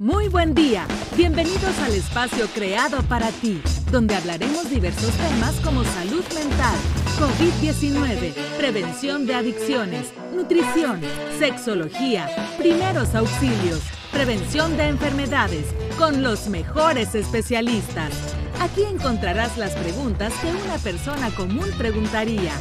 Muy buen día. Bienvenidos al espacio creado para ti, donde hablaremos diversos temas como salud mental, COVID-19, prevención de adicciones, nutrición, sexología, primeros auxilios, prevención de enfermedades, con los mejores especialistas. Aquí encontrarás las preguntas que una persona común preguntaría.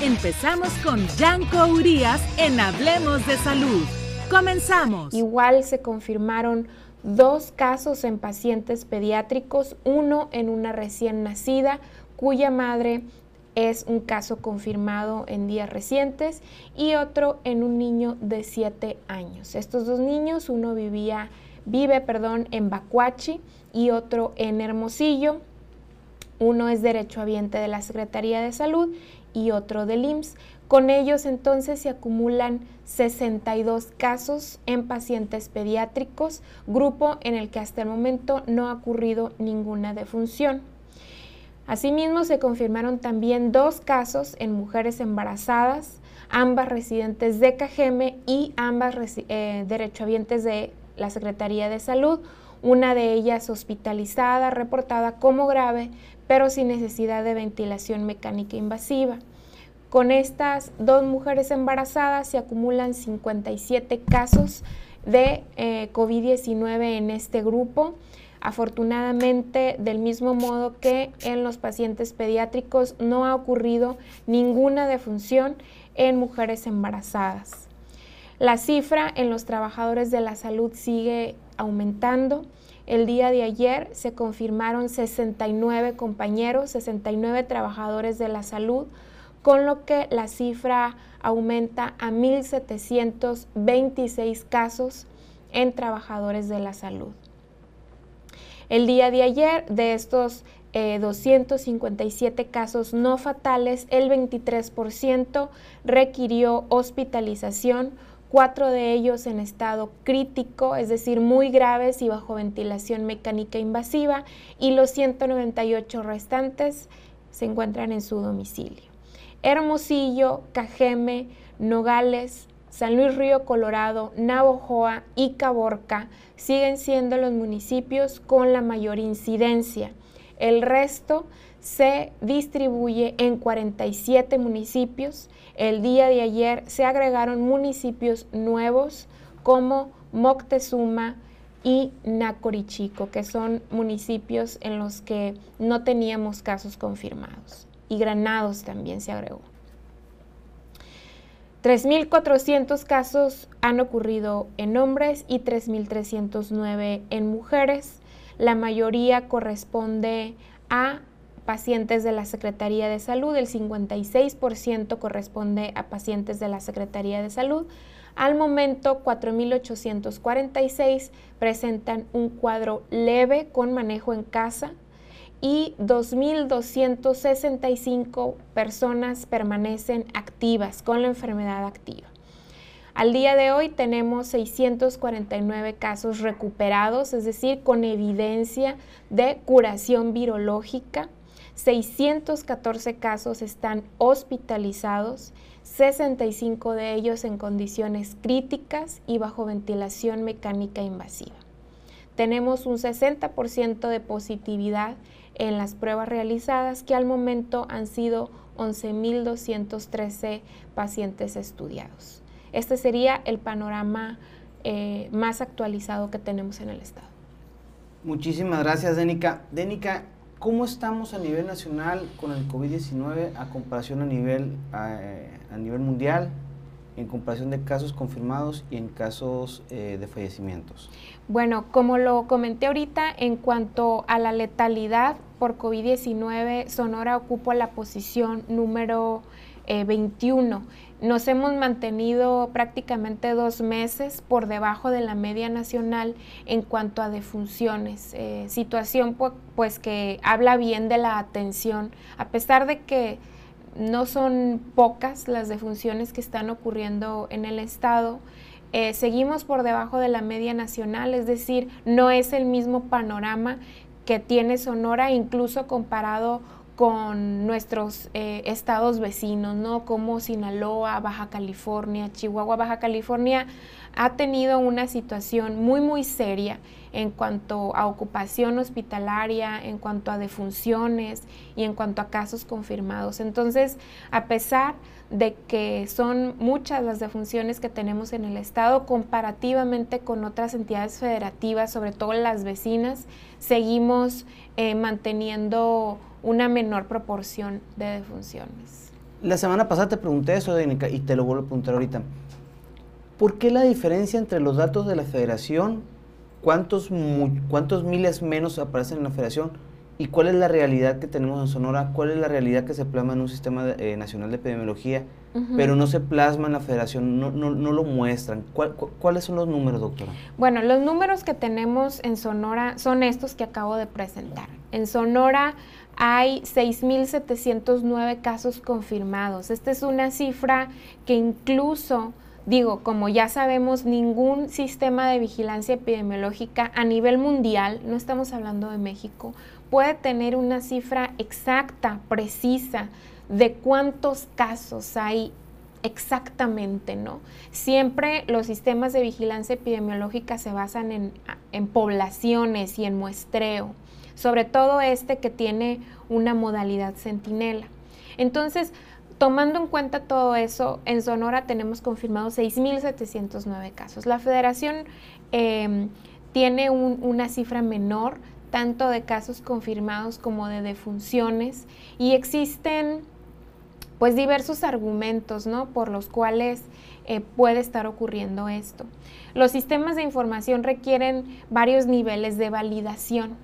Empezamos con Yanko Urias en Hablemos de Salud. Comenzamos. Igual se confirmaron dos casos en pacientes pediátricos, uno en una recién nacida cuya madre es un caso confirmado en días recientes y otro en un niño de 7 años. Estos dos niños, uno vivía, vive perdón, en Bacuachi y otro en Hermosillo. Uno es derechohabiente de la Secretaría de Salud y otro del IMSS. Con ellos entonces se acumulan 62 casos en pacientes pediátricos, grupo en el que hasta el momento no ha ocurrido ninguna defunción. Asimismo, se confirmaron también dos casos en mujeres embarazadas, ambas residentes de Cajeme y ambas eh, derechohabientes de la Secretaría de Salud, una de ellas hospitalizada, reportada como grave, pero sin necesidad de ventilación mecánica invasiva. Con estas dos mujeres embarazadas se acumulan 57 casos de eh, COVID-19 en este grupo. Afortunadamente, del mismo modo que en los pacientes pediátricos, no ha ocurrido ninguna defunción en mujeres embarazadas. La cifra en los trabajadores de la salud sigue aumentando. El día de ayer se confirmaron 69 compañeros, 69 trabajadores de la salud con lo que la cifra aumenta a 1.726 casos en trabajadores de la salud. El día de ayer, de estos 257 eh, casos no fatales, el 23% requirió hospitalización, cuatro de ellos en estado crítico, es decir, muy graves y bajo ventilación mecánica invasiva, y los 198 restantes se encuentran en su domicilio. Hermosillo, Cajeme, Nogales, San Luis Río Colorado, Navojoa y Caborca siguen siendo los municipios con la mayor incidencia. El resto se distribuye en 47 municipios. El día de ayer se agregaron municipios nuevos como Moctezuma y Nacorichico, que son municipios en los que no teníamos casos confirmados y Granados también se agregó. 3.400 casos han ocurrido en hombres y 3.309 en mujeres. La mayoría corresponde a pacientes de la Secretaría de Salud, el 56% corresponde a pacientes de la Secretaría de Salud. Al momento, 4.846 presentan un cuadro leve con manejo en casa, y 2.265 personas permanecen activas con la enfermedad activa. Al día de hoy tenemos 649 casos recuperados, es decir, con evidencia de curación virológica. 614 casos están hospitalizados, 65 de ellos en condiciones críticas y bajo ventilación mecánica invasiva. Tenemos un 60% de positividad en las pruebas realizadas, que al momento han sido 11.213 pacientes estudiados. Este sería el panorama eh, más actualizado que tenemos en el Estado. Muchísimas gracias, Denica. Denica, ¿cómo estamos a nivel nacional con el COVID-19 a comparación a nivel, eh, a nivel mundial? En comparación de casos confirmados y en casos eh, de fallecimientos? Bueno, como lo comenté ahorita, en cuanto a la letalidad por COVID-19, Sonora ocupa la posición número 21. Eh, Nos hemos mantenido prácticamente dos meses por debajo de la media nacional en cuanto a defunciones, eh, situación pues que habla bien de la atención, a pesar de que no son pocas las defunciones que están ocurriendo en el estado. Eh, seguimos por debajo de la media nacional, es decir, no es el mismo panorama que tiene Sonora, incluso comparado con nuestros eh, estados vecinos, ¿no? Como Sinaloa, Baja California, Chihuahua, Baja California, ha tenido una situación muy, muy seria en cuanto a ocupación hospitalaria, en cuanto a defunciones y en cuanto a casos confirmados. Entonces, a pesar de que son muchas las defunciones que tenemos en el Estado comparativamente con otras entidades federativas, sobre todo las vecinas, seguimos eh, manteniendo una menor proporción de defunciones. La semana pasada te pregunté eso, Denica, y te lo vuelvo a preguntar ahorita. ¿Por qué la diferencia entre los datos de la federación ¿Cuántos, ¿Cuántos miles menos aparecen en la federación? ¿Y cuál es la realidad que tenemos en Sonora? ¿Cuál es la realidad que se plasma en un sistema eh, nacional de epidemiología? Pero no se plasma en la federación, no, no, no lo muestran. ¿Cuáles son los números, doctora? Bueno, los números que tenemos en Sonora son estos que acabo de presentar. En Sonora hay 6.709 casos confirmados. Esta es una cifra que incluso Digo, como ya sabemos, ningún sistema de vigilancia epidemiológica a nivel mundial, no estamos hablando de México, puede tener una cifra exacta, precisa, de cuántos casos hay exactamente, ¿no? Siempre los sistemas de vigilancia epidemiológica se basan en, en, poblaciones y en muestreo, sobre todo este que tiene una modalidad centinela. Entonces, Tomando en cuenta todo eso, en Sonora tenemos confirmados 6.709 casos. La federación em, tiene una cifra menor, tanto de casos confirmados como de defunciones, y existen pues diversos argumentos, ¿no? Por los cuales eh, puede estar ocurriendo esto. Los sistemas de información requieren varios niveles de validación.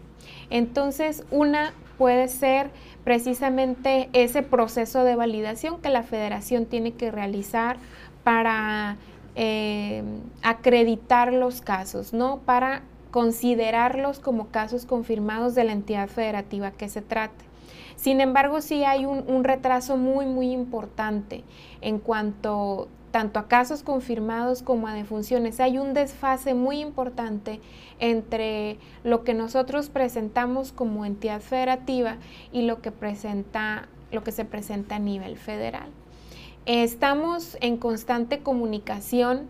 Entonces, una puede ser precisamente ese proceso de validación que la federación tiene que realizar para eh, acreditar los casos, ¿no? Para considerarlos como casos confirmados de la entidad federativa que se trate. Sin embargo, sí hay un, un retraso muy, muy importante en cuanto tanto a casos confirmados como a defunciones. Hay un desfase muy importante entre lo que nosotros presentamos como entidad federativa y lo que, presenta, lo que se presenta a nivel federal. Estamos en constante comunicación.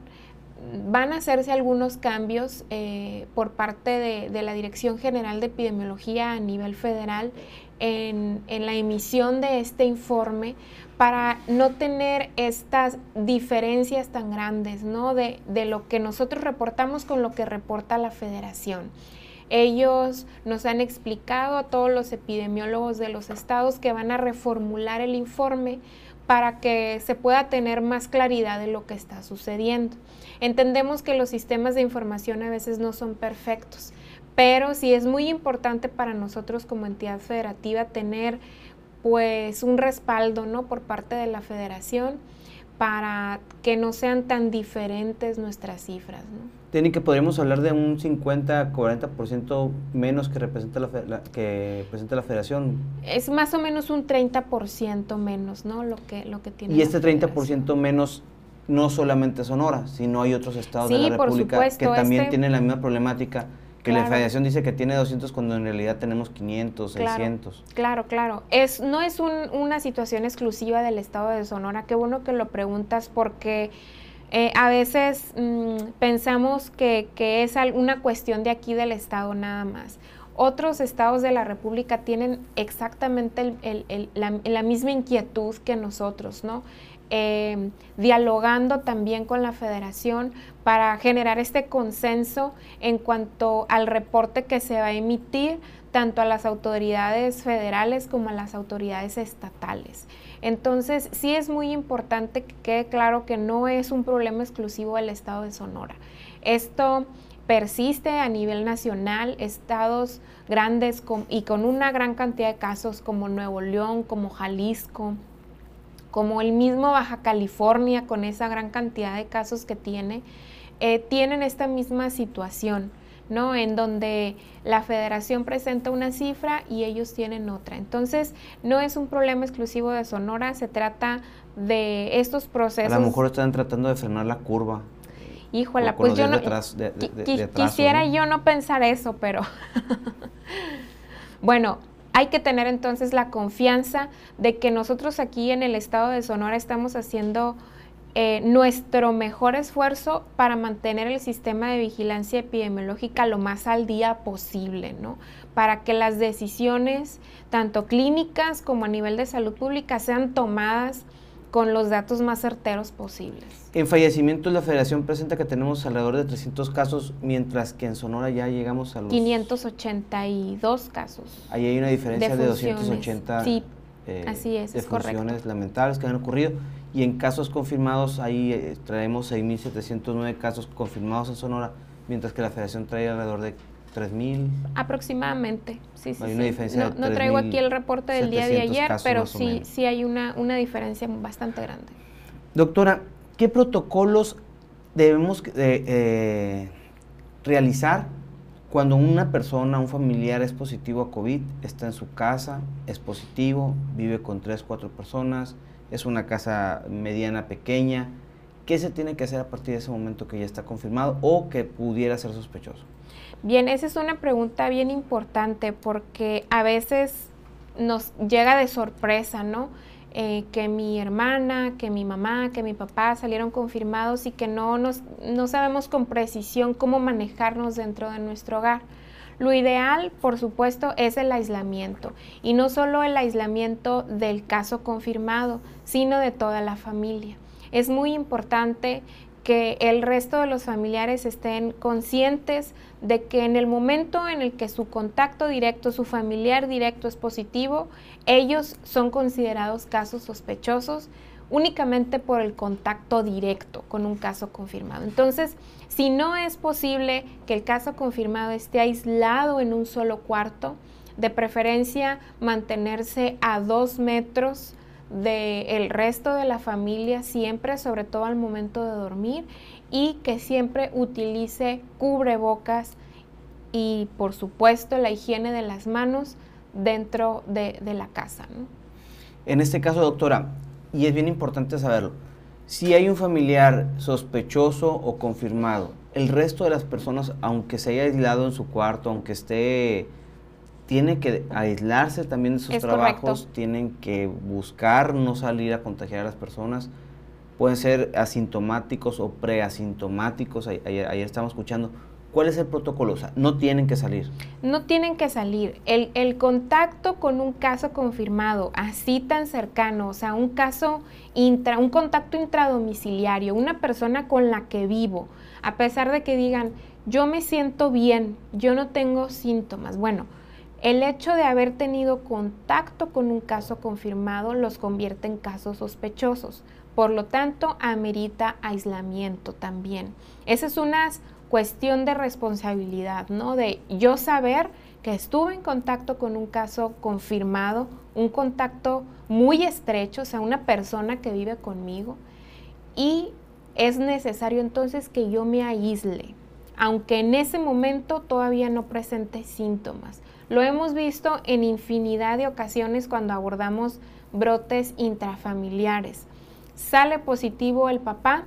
Van a hacerse algunos cambios eh, por parte de, la Dirección General de Epidemiología a nivel federal en, la emisión de este informe para no tener estas diferencias tan grandes, ¿no? De, lo que nosotros reportamos con lo que reporta la federación. Ellos nos han explicado a todos los epidemiólogos de los estados que van a reformular el informe para que se pueda tener más claridad de lo que está sucediendo. Entendemos que los sistemas de información a veces no son perfectos, pero sí es muy importante para nosotros como entidad federativa tener pues un respaldo ¿no? por parte de la federación para que no sean tan diferentes nuestras cifras. ¿no? Tiene que podríamos hablar de un 50-40% menos que representa la, que presenta la federación. Es más o menos un 30% menos, ¿no? Lo que, lo que tiene. Y este 30% menos no solamente Sonora, sino hay otros estados de la República que también este tienen la misma problemática que la federación dice que tiene 200 cuando en realidad tenemos 500, 600. Claro, claro. Es, no es una situación exclusiva del estado de Sonora. Qué bueno que lo preguntas porque eh, a veces mm, pensamos que, es una cuestión de aquí del estado nada más. Otros estados de la República tienen exactamente la, la misma inquietud que nosotros, ¿no? Em, dialogando también con la federación para generar este consenso en cuanto al reporte que se va a emitir tanto a las autoridades federales como a las autoridades estatales. Entonces, sí es muy importante que quede claro que no es un problema exclusivo del estado de Sonora. Esto persiste a nivel nacional, estados grandes y con una gran cantidad de casos como Nuevo León, como Jalisco, como el mismo Baja California con esa gran cantidad de casos que tiene, eh, tienen esta misma situación, ¿no? En donde la federación presenta una cifra y ellos tienen otra. Entonces, no es un problema exclusivo de Sonora, se trata de estos procesos. A lo mejor están tratando de frenar la curva. Híjola, pues yo no. quisiera yo no pensar eso, pero. bueno, hay que tener entonces la confianza de que nosotros aquí en el estado de Sonora estamos haciendo eh, nuestro mejor esfuerzo para mantener el sistema de vigilancia epidemiológica lo más al día posible, ¿no? Para que las decisiones, tanto clínicas como a nivel de salud pública, sean tomadas con los datos más certeros posibles. En fallecimientos la federación presenta que tenemos alrededor de 300 casos, mientras que en Sonora ya llegamos a los... 582 casos. Ahí hay una diferencia de, 280 sí, eh, así es, funciones lamentables que han ocurrido y en casos confirmados ahí eh, traemos 6.709 casos confirmados en Sonora, mientras que la federación trae alrededor de 3.000. Aproximadamente, sí, sí. Hay una diferencia no, no traigo aquí el reporte del día de ayer, pero sí, sí hay una, una diferencia bastante grande. Doctora, ¿qué protocolos debemos eh, realizar cuando una persona, un familiar es positivo a COVID, está en su casa, es positivo, vive con tres, cuatro personas, es una casa mediana, pequeña. ¿Qué se tiene que hacer a partir de ese momento que ya está confirmado o que pudiera ser sospechoso? Bien, esa es una pregunta bien importante porque a veces nos llega de sorpresa, ¿no? Eh, que mi hermana, que mi mamá, que mi papá salieron confirmados y que no, nos, no sabemos con precisión cómo manejarnos dentro de nuestro hogar. Lo ideal, por supuesto, es el aislamiento y no solo el aislamiento del caso confirmado, sino de toda la familia. Es muy importante que el resto de los familiares estén conscientes de que en el momento en el que su contacto directo, su familiar directo es positivo, ellos son considerados casos sospechosos únicamente por el contacto directo con un caso confirmado. Entonces, si no es posible que el caso confirmado esté aislado en un solo cuarto, de preferencia mantenerse a dos metros del resto de la familia siempre, sobre todo al momento de dormir, y que siempre utilice cubrebocas y por supuesto la higiene de las manos dentro de, la casa. En este caso, doctora, y es bien importante saberlo, si hay un familiar sospechoso o confirmado, el resto de las personas, aunque se haya aislado en su cuarto, aunque esté, tiene que aislarse también de sus trabajos, tienen que buscar no salir a contagiar a las personas. Pueden ser asintomáticos o preasintomáticos, ayer, ayer estamos escuchando. ¿Cuál es el protocolo? O sea, no tienen que salir. No tienen que salir. El, contacto con un caso confirmado, así tan cercano, o sea, un caso, intra, un contacto intradomiciliario, una persona con la que vivo, a pesar de que digan, yo me siento bien, yo no tengo síntomas. Bueno, el hecho de haber tenido contacto con un caso confirmado los convierte en casos sospechosos. Por lo tanto, amerita aislamiento también. Esa es una cuestión de responsabilidad, ¿no? De yo saber que estuve en contacto con un caso confirmado, un contacto muy estrecho, o sea, una persona que vive conmigo, y es necesario entonces que yo me aísle, aunque en ese momento todavía no presente síntomas. Lo hemos visto en infinidad de ocasiones cuando abordamos brotes intrafamiliares. Sale positivo el papá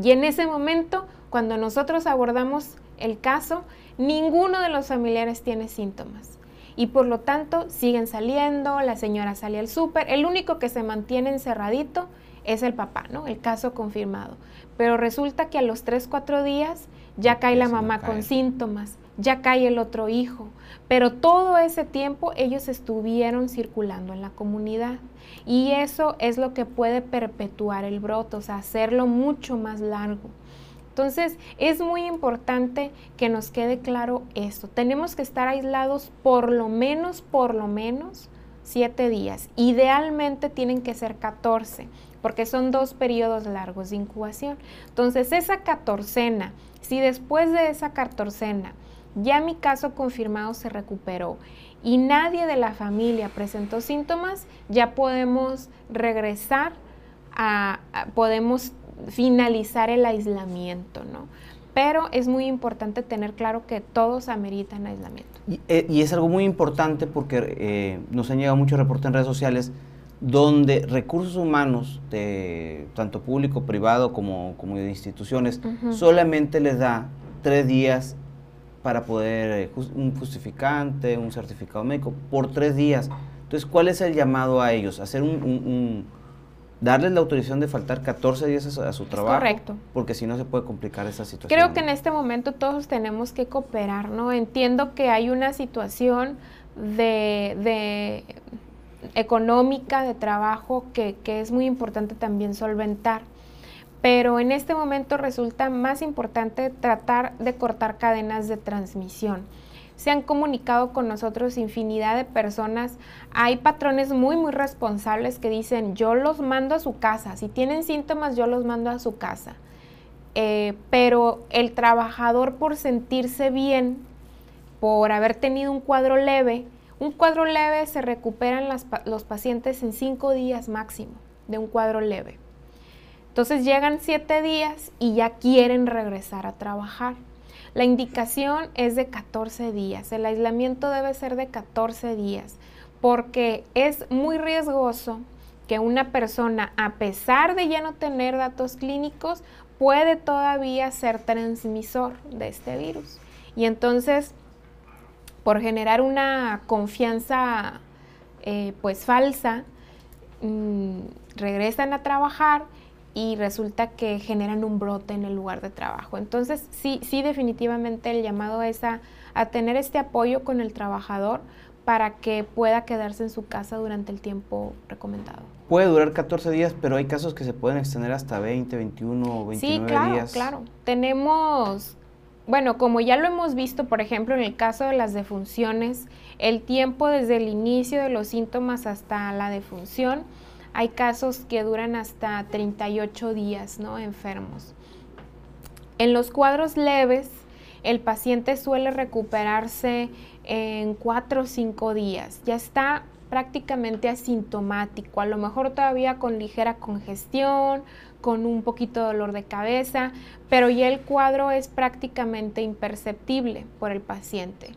y en ese momento cuando nosotros abordamos el caso, ninguno de los familiares tiene síntomas. Y por lo tanto siguen saliendo, la señora sale al súper, el único que se mantiene encerradito es el papá, ¿no? El caso confirmado. Pero resulta que a los 3, 4 días ya cae la mamá con síntomas, ya cae el otro hijo. Pero todo ese tiempo ellos estuvieron circulando en la comunidad. Y eso es lo que puede perpetuar el brote, o sea, hacerlo mucho más largo. Entonces, es muy importante que nos quede claro esto. Tenemos que estar aislados por lo menos, por lo menos, siete días. Idealmente tienen que ser 14, porque son dos periodos largos de incubación. Entonces, esa catorcena, si después de esa catorcena ya mi caso confirmado se recuperó y nadie de la familia presentó síntomas, ya podemos regresar a, podemos finalizar el aislamiento, ¿no? Pero es muy importante tener claro que todos ameritan aislamiento. Y, eh, es algo muy importante porque eh, nos han llegado muchos reportes en redes sociales donde recursos humanos, de tanto público, privado como, como de instituciones, solamente les da tres días para poder, eh, un justificante, un certificado médico, por tres días. Entonces, ¿cuál es el llamado a ellos? Hacer un darles la autorización de faltar 14 días a, su trabajo. Correcto. Porque si no se puede complicar esa situación. Creo que en este momento todos tenemos que cooperar, ¿no? Entiendo que hay una situación de, económica, de trabajo, que, que es muy importante también solventar. Pero en este momento resulta más importante tratar de cortar cadenas de transmisión se han comunicado con nosotros infinidad de personas. Hay patrones muy, muy responsables que dicen, yo los mando a su casa, si tienen síntomas, yo los mando a su casa. Eh, pero el trabajador por sentirse bien, por haber tenido un cuadro leve, un cuadro leve se recuperan los pacientes en cinco días máximo de un cuadro leve. Entonces llegan siete días y ya quieren regresar a trabajar. La indicación es de 14 días, el aislamiento debe ser de 14 días, porque es muy riesgoso que una persona, a pesar de ya no tener datos clínicos, puede todavía ser transmisor de este virus. Y entonces, por generar una confianza eh, pues falsa, mm, regresan a trabajar y resulta que generan un brote en el lugar de trabajo. Entonces, sí, sí definitivamente el llamado es a, tener este apoyo con el trabajador para que pueda quedarse en su casa durante el tiempo recomendado. Puede durar 14 días, pero hay casos que se pueden extender hasta 20, 21 o 29 sí, claro, días. claro. Tenemos, bueno, como ya lo hemos visto, por ejemplo, en el caso de las defunciones, el tiempo desde el inicio de los síntomas hasta la defunción hay casos que duran hasta 38 días, ¿no? Enfermos. En los cuadros leves, el paciente suele recuperarse en 4 o 5 días. Ya está prácticamente asintomático, a lo mejor todavía con ligera congestión, con un poquito de dolor de cabeza, pero ya el cuadro es prácticamente imperceptible por el paciente.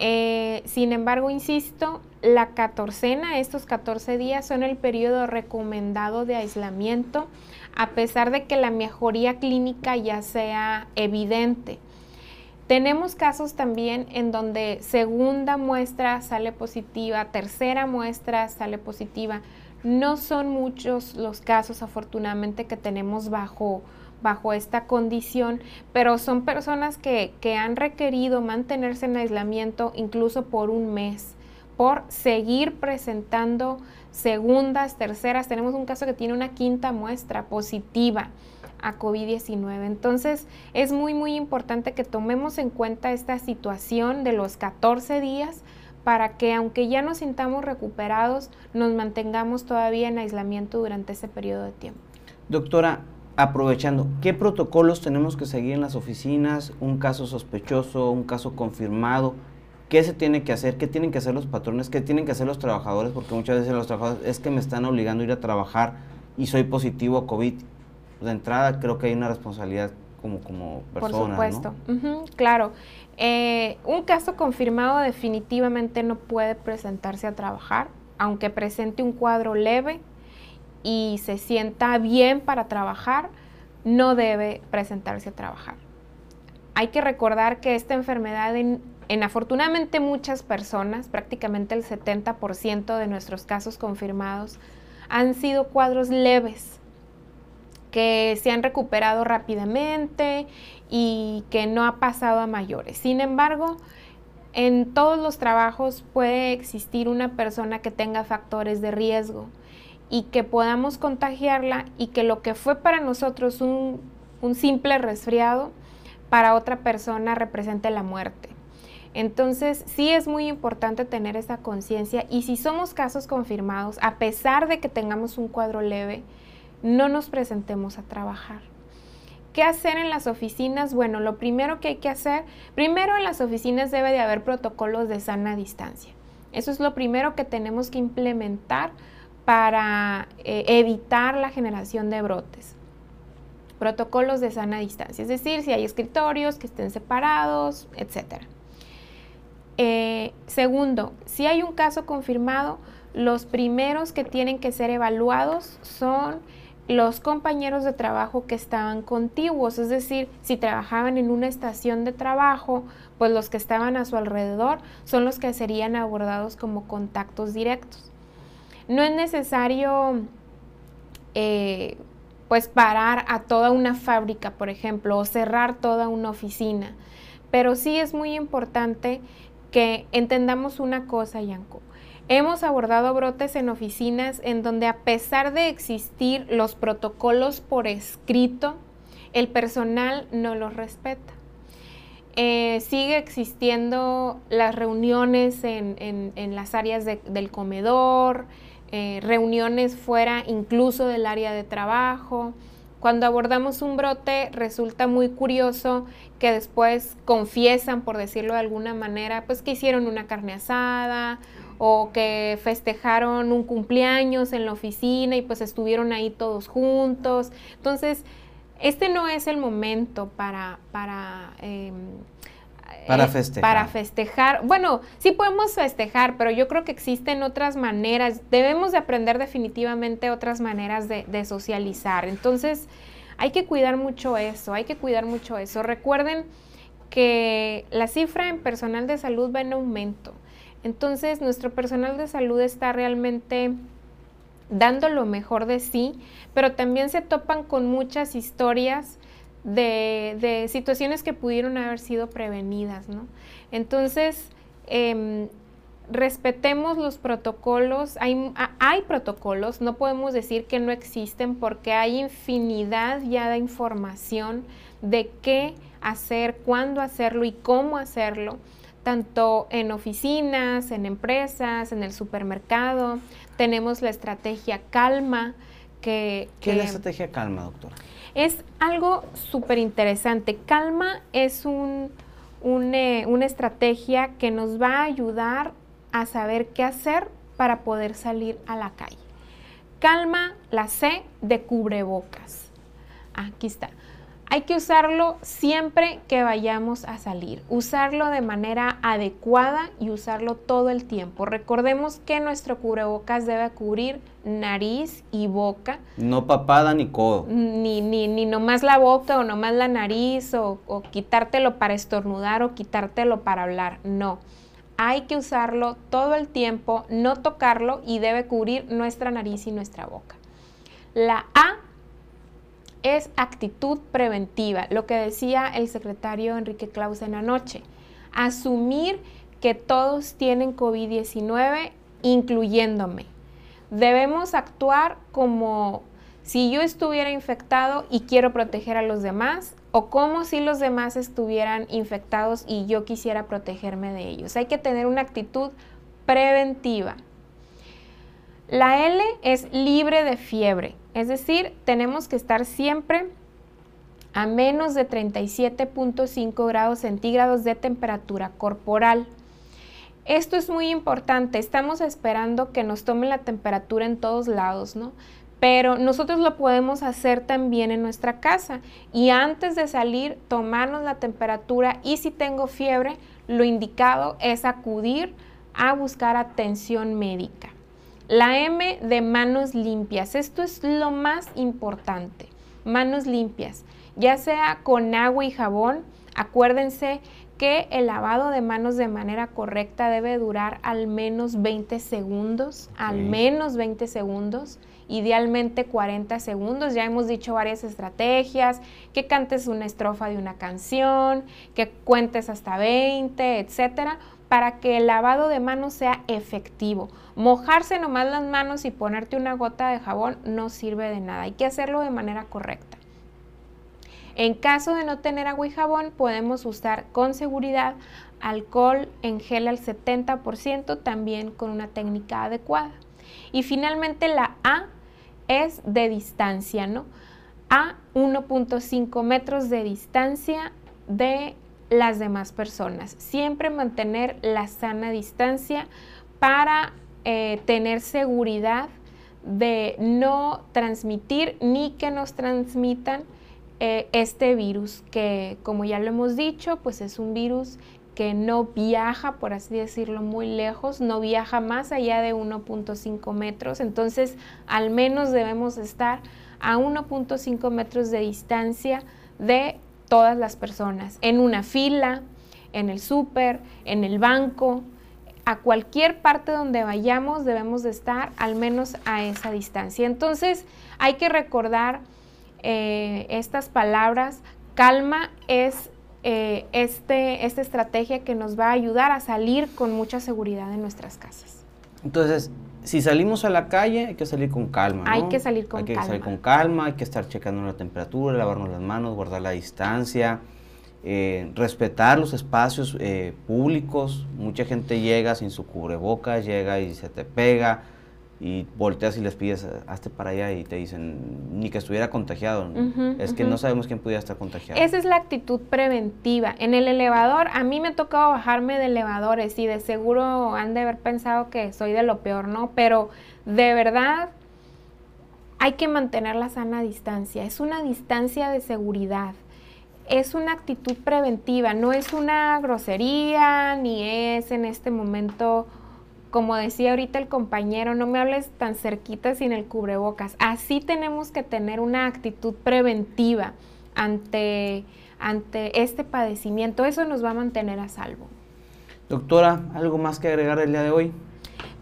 Eh, sin embargo, insisto, la catorcena, estos 14 días son el periodo recomendado de aislamiento, a pesar de que la mejoría clínica ya sea evidente. Tenemos casos también en donde segunda muestra sale positiva, tercera muestra sale positiva. No son muchos los casos, afortunadamente, que tenemos bajo bajo esta condición, pero son personas que, han requerido mantenerse en aislamiento incluso por un mes, por seguir presentando segundas, terceras. Tenemos un caso que tiene una quinta muestra positiva a COVID-19. Entonces es muy, muy importante que tomemos en cuenta esta situación de los 14 días para que aunque ya nos sintamos recuperados, nos mantengamos todavía en aislamiento durante ese periodo de tiempo. Doctora, aprovechando, ¿qué protocolos tenemos que seguir en las oficinas? Un caso sospechoso, un caso confirmado. ¿Qué se tiene que hacer? ¿Qué tienen que hacer los patrones? ¿Qué tienen que hacer los trabajadores? Porque muchas veces los trabajadores es que me están obligando a ir a trabajar y soy positivo a COVID. De entrada creo que hay una responsabilidad como, como persona. Por supuesto, claro. Eh, un caso confirmado definitivamente no puede presentarse a trabajar, aunque presente un cuadro leve y se sienta bien para trabajar, no debe presentarse a trabajar. Hay que recordar que esta enfermedad en, afortunadamente muchas personas, prácticamente el 70% de nuestros casos confirmados, han sido cuadros leves que se han recuperado rápidamente y que no ha pasado a mayores. Sin embargo, en todos los trabajos puede existir una persona que tenga factores de riesgo y que podamos contagiarla y que lo que fue para nosotros un, simple resfriado, para otra persona represente la muerte. Entonces, sí es muy importante tener esa conciencia y si somos casos confirmados, a pesar de que tengamos un cuadro leve, no nos presentemos a trabajar. ¿Qué hacer en las oficinas? Bueno, lo primero que hay que hacer, primero en las oficinas debe de haber protocolos de sana distancia. Eso es lo primero que tenemos que implementar para eh, evitar la generación de brotes. Protocolos de sana distancia, es decir, si hay escritorios que estén separados, etc. Eh, segundo, si hay un caso confirmado, los primeros que tienen que ser evaluados son los compañeros de trabajo que estaban contiguos, es decir, si trabajaban en una estación de trabajo, pues los que estaban a su alrededor son los que serían abordados como contactos directos. No es necesario eh, pues parar a toda una fábrica, por ejemplo, o cerrar toda una oficina. Pero sí es muy importante que entendamos una cosa, Yanko. Hemos abordado brotes en oficinas en donde a pesar de existir los protocolos por escrito, el personal no los respeta. Eh, sigue existiendo las reuniones en, las áreas del comedor, eh, reuniones fuera incluso del área de trabajo. Cuando abordamos un brote resulta muy curioso que después confiesan, por decirlo de alguna manera, pues que hicieron una carne asada o que festejaron un cumpleaños en la oficina y pues estuvieron ahí todos juntos. Entonces, este no es el momento para, para em, para eh, festejar. Para festejar. Bueno, sí podemos festejar, pero yo creo que existen otras maneras. Debemos de aprender definitivamente otras maneras de, socializar. Entonces, hay que cuidar mucho eso, hay que cuidar mucho eso. Recuerden que la cifra en personal de salud va en aumento. Entonces, nuestro personal de salud está realmente dando lo mejor de sí, pero también se topan con muchas historias de, situaciones que pudieron haber sido prevenidas, ¿no? Entonces, em, respetemos los protocolos, hay, hay, protocolos, no podemos decir que no existen porque hay infinidad ya de información de qué hacer, cuándo hacerlo y cómo hacerlo, tanto en oficinas, en empresas, en el supermercado. Tenemos la estrategia calma que... ¿Qué es la estrategia calma, doctora? Es algo súper interesante. Calma es un, eh, una estrategia que nos va a ayudar a saber qué hacer para poder salir a la calle. Calma, la C de cubrebocas. Aquí está. Hay que usarlo siempre que vayamos a salir, usarlo de manera adecuada y usarlo todo el tiempo. Recordemos que nuestro cubrebocas debe cubrir nariz y boca. No papada ni codo. Ni, ni, ni nomás la boca o nomás la nariz o, o quitártelo para estornudar o quitártelo para hablar. No. Hay que usarlo todo el tiempo, no tocarlo y debe cubrir nuestra nariz y nuestra boca. La A es actitud preventiva, lo que decía el secretario Enrique Clausen anoche. Asumir que todos tienen COVID-19, incluyéndome. Debemos actuar como si yo estuviera infectado y quiero proteger a los demás, o como si los demás estuvieran infectados y yo quisiera protegerme de ellos. Hay que tener una actitud preventiva. La L es libre de fiebre. Es decir, tenemos que estar siempre a menos de 37.5 grados centígrados de temperatura corporal. Esto es muy importante, estamos esperando que nos tomen la temperatura en todos lados, ¿no? Pero nosotros lo podemos hacer también en nuestra casa y antes de salir tomarnos la temperatura y si tengo fiebre, lo indicado es acudir a buscar atención médica. La M de manos limpias. Esto es lo más importante. Manos limpias, ya sea con agua y jabón. Acuérdense que el lavado de manos de manera correcta debe durar al menos 20 segundos, al menos 20 segundos, idealmente 40 segundos. Ya hemos dicho varias estrategias, que cantes una estrofa de una canción, que cuentes hasta 20, etcétera para que el lavado de manos sea efectivo. Mojarse nomás las manos y ponerte una gota de jabón no sirve de nada. Hay que hacerlo de manera correcta. En caso de no tener agua y jabón, podemos usar con seguridad alcohol en gel al 70%, también con una técnica adecuada. Y finalmente la A es de distancia, ¿no? A 1.5 metros de distancia de las demás personas. Siempre mantener la sana distancia para eh, tener seguridad de no transmitir ni que nos transmitan eh, este virus que como ya lo hemos dicho pues es un virus que no viaja, por así decirlo, muy lejos, no viaja más allá de 1.5 metros, entonces al menos debemos estar a 1.5 metros de distancia de todas las personas, en una fila, en el súper, en el banco, a cualquier parte donde vayamos debemos de estar al menos a esa distancia. Entonces hay que recordar eh, estas palabras. Calma es eh, este, esta estrategia que nos va a ayudar a salir con mucha seguridad en nuestras casas. Entonces, si salimos a la calle, hay que salir con calma. Hay que salir con calma. Hay que salir con calma, hay que estar checando la temperatura, lavarnos las manos, guardar la distancia. Eh, respetar los espacios eh, públicos. Mucha gente llega sin su cubrebocas, llega y se te pega y volteas y les pides, hazte para allá y te dicen, ni que estuviera contagiado. es que no sabemos quién pudiera estar contagiado. Esa es la actitud preventiva. En el elevador, a mí me ha tocado bajarme de elevadores y de seguro han de haber pensado que soy de lo peor, ¿no? Pero de verdad hay que mantener la sana distancia. Es una distancia de seguridad es una actitud preventiva, no es una grosería, ni es en este momento, como decía ahorita el compañero, no me hables tan cerquita sin el cubrebocas. Así tenemos que tener una actitud preventiva ante, ante este padecimiento. Eso nos va a mantener a salvo. Doctora, ¿algo más que agregar el día de hoy?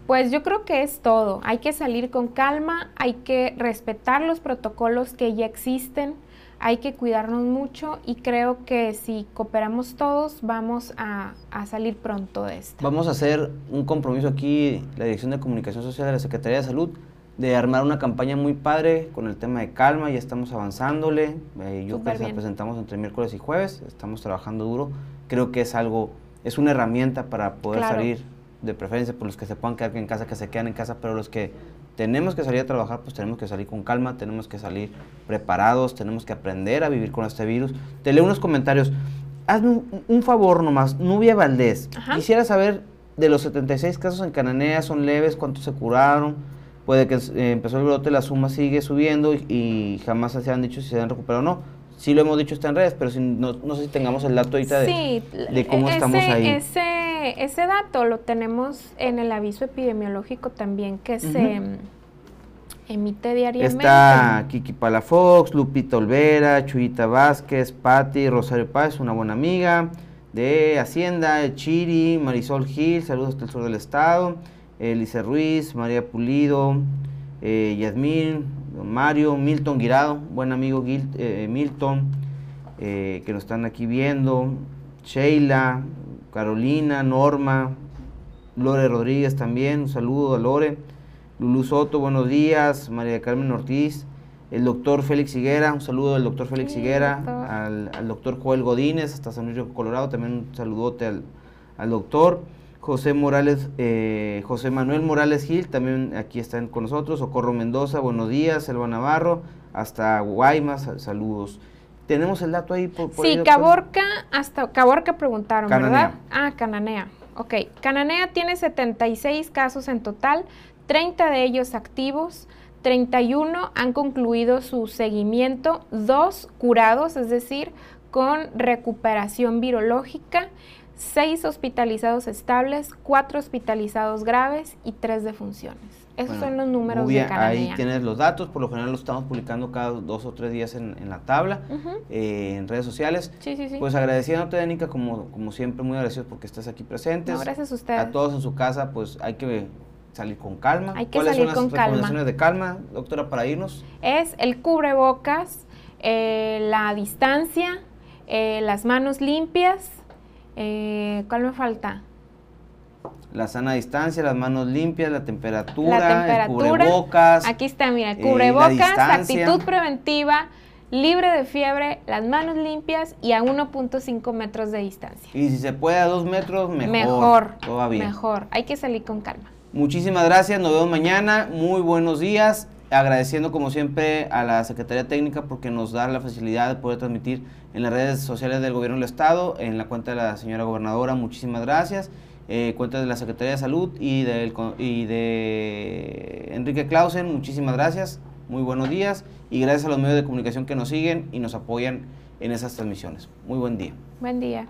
Pues yo creo que es todo. Hay que salir con calma, hay que respetar los protocolos que ya existen hay que cuidarnos mucho y creo que si cooperamos todos vamos a, salir pronto de esto. Vamos a hacer un compromiso aquí, la Dirección de Comunicación Social de la Secretaría de Salud, de armar una campaña muy padre con el tema de calma, ya estamos avanzándole, eh, yo que la presentamos entre miércoles y jueves, estamos trabajando duro, creo que es algo, es una herramienta para poder salir, de preferencia por los que se puedan quedar en casa, que se quedan en casa, pero los que tenemos que salir a trabajar, pues tenemos que salir con calma, tenemos que salir preparados, tenemos que aprender a vivir con este virus. Te leo unos comentarios. Hazme un, favor nomás, Nubia Valdés. Quisiera saber de los 76 casos en Cananea, ¿son leves? ¿Cuántos se curaron? Puede que eh, empezó el brote, la suma sigue subiendo y, jamás se han dicho si se han recuperado o no. Sí lo hemos dicho está en redes, pero no, sé si tengamos el dato ahorita de, de cómo estamos ahí. Ese, ese dato lo tenemos en el aviso epidemiológico también que se emite diariamente. Está Kiki Palafox, Lupita Olvera, Chuyita Vázquez, Patti, Rosario Páez, una buena amiga de Hacienda, Chiri, Marisol Gil, saludos del sur del estado, Elise Ruiz, María Pulido, eh, Yasmín, Mario, Milton Guirado, buen amigo eh, Milton, eh, que nos están aquí viendo, Sheila, Carolina, Norma, Lore Rodríguez también, un saludo a Lore, Lulu Soto, buenos días, María Carmen Ortiz, el doctor Félix Higuera, un saludo del doctor Félix Higuera, Al, doctor Joel Godínez, hasta San Luis Colorado, también un saludote al, al doctor. José Morales, eh, José Manuel Morales Gil, también aquí están con nosotros, Socorro Mendoza, buenos días, Selva Navarro, hasta Guaymas, saludos. ¿Tenemos el dato ahí? Por, sí, Caborca, hasta Caborca preguntaron, ¿verdad? Ah, Cananea. Ok, Cananea tiene 76 casos en total, 30 de ellos activos, 31 han concluido su seguimiento, dos curados, es decir, con recuperación virológica seis hospitalizados estables, cuatro hospitalizados graves y tres defunciones. Esos son los números de Cananea. Ahí tienes los datos, por lo general los estamos publicando cada dos o tres días en, la tabla, eh, en redes sociales. Sí, sí, sí. Pues agradeciéndote, Danica, como, como siempre, muy agradecidos porque estás aquí presentes. gracias a ustedes. A todos en su casa, pues hay que salir con calma. Hay que salir con calma. recomendaciones de calma, doctora, para irnos? Es el cubrebocas, eh, la distancia, eh, las manos limpias, eh, ¿Cuál me falta? La sana distancia, las manos limpias, la temperatura, el cubrebocas. Aquí está, mira, el eh, cubrebocas, actitud preventiva, libre de fiebre, las manos limpias y a 1.5 metros de distancia. Y si se puede a 2 metros, mejor. Mejor. Todavía. Mejor. Hay que salir con calma. Muchísimas gracias, nos vemos mañana. Muy buenos días agradeciendo como siempre a la Secretaría Técnica porque nos da la facilidad de poder transmitir en las redes sociales del Gobierno del Estado, en la cuenta de la señora gobernadora, muchísimas gracias, eh, cuenta de la Secretaría de Salud y, y de Enrique Clausen, muchísimas gracias, muy buenos días y gracias a los medios de comunicación que nos siguen y nos apoyan en esas transmisiones. Muy buen día. Buen día.